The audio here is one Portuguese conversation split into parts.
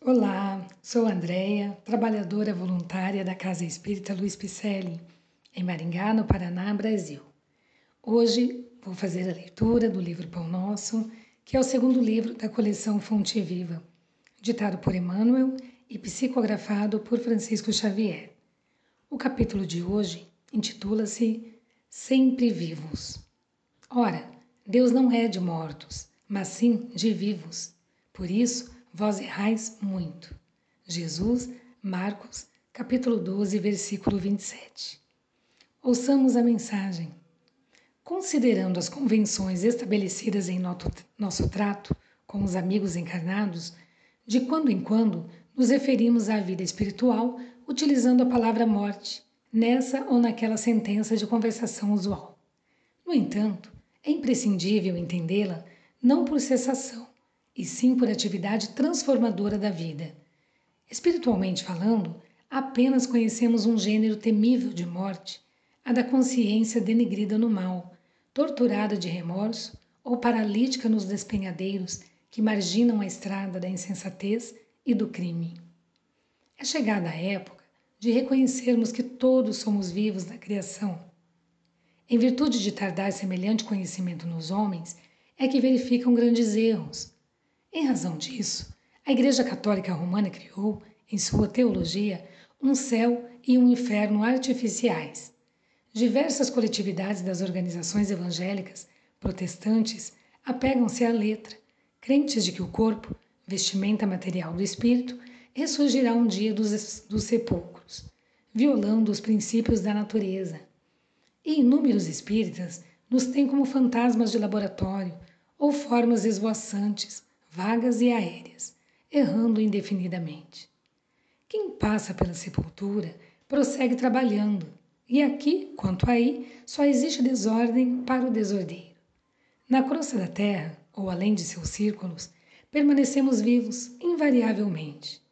Olá, sou Andréia, trabalhadora voluntária da Casa Espírita Luiz Picelli, em Maringá, no Paraná, Brasil. Hoje vou fazer a leitura do livro Pão Nosso, que é o segundo livro da coleção Fonte Viva, ditado por Emmanuel e psicografado por Francisco Xavier. O capítulo de hoje intitula-se Sempre Vivos. Ora, Deus não é de mortos, mas sim de vivos. Por isso, vós errais muito. Jesus, Marcos, capítulo 12, versículo 27. Ouçamos a mensagem. Considerando as convenções estabelecidas em nosso trato com os amigos encarnados, de quando em quando nos referimos à vida espiritual utilizando a palavra morte, nessa ou naquela sentença de conversação usual. No entanto, é imprescindível entendê-la não por cessação, e sim por atividade transformadora da vida. Espiritualmente falando, apenas conhecemos um gênero temível de morte, a da consciência denegrida no mal, torturada de remorso ou paralítica nos despenhadeiros que marginam a estrada da insensatez e do crime. É chegada a época de reconhecermos que todos somos vivos na criação em virtude de tardar semelhante conhecimento nos homens, é que verificam grandes erros. Em razão disso, a Igreja Católica Romana criou, em sua teologia, um céu e um inferno artificiais. Diversas coletividades das organizações evangélicas protestantes apegam-se à letra, crentes de que o corpo, vestimenta material do espírito, ressurgirá um dia dos, dos sepulcros, violando os princípios da natureza. E inúmeros espíritas nos têm como fantasmas de laboratório ou formas esvoaçantes, vagas e aéreas, errando indefinidamente. Quem passa pela sepultura prossegue trabalhando, e aqui, quanto aí, só existe desordem para o desordeiro. Na crosta da terra, ou além de seus círculos, permanecemos vivos invariavelmente.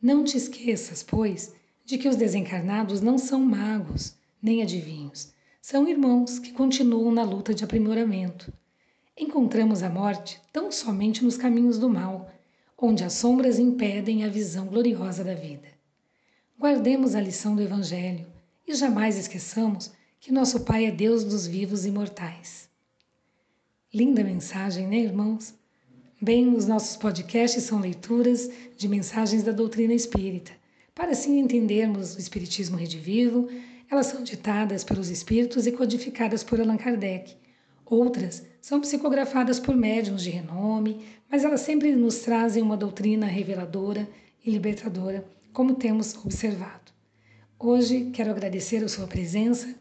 Não te esqueças, pois, de que os desencarnados não são magos, nem adivinhos, são irmãos que continuam na luta de aprimoramento. Encontramos a morte tão somente nos caminhos do mal, onde as sombras impedem a visão gloriosa da vida. Guardemos a lição do Evangelho e jamais esqueçamos que nosso Pai é Deus dos vivos e mortais. Linda mensagem, né, irmãos? Bem, os nossos podcasts são leituras de mensagens da doutrina espírita, para assim entendermos o Espiritismo redivivo elas são ditadas pelos espíritos e codificadas por Allan Kardec. Outras são psicografadas por médiums de renome, mas elas sempre nos trazem uma doutrina reveladora e libertadora, como temos observado. Hoje quero agradecer a sua presença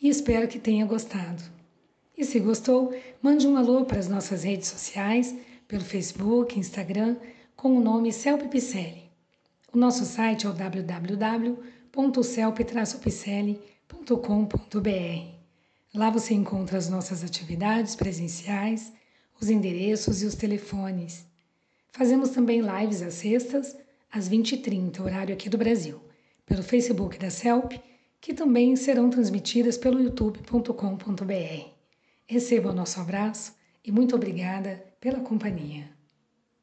e espero que tenha gostado. E se gostou, mande um alô para as nossas redes sociais, pelo Facebook, Instagram, com o nome Celp Picelli. O nosso site é o www www.celpe-picelli.com.br. Lá você encontra as nossas atividades presenciais, os endereços e os telefones. Fazemos também lives às sextas, às 20h30, horário aqui do Brasil, pelo Facebook da CELP, que também serão transmitidas pelo youtube.com.br. Receba o nosso abraço e muito obrigada pela companhia.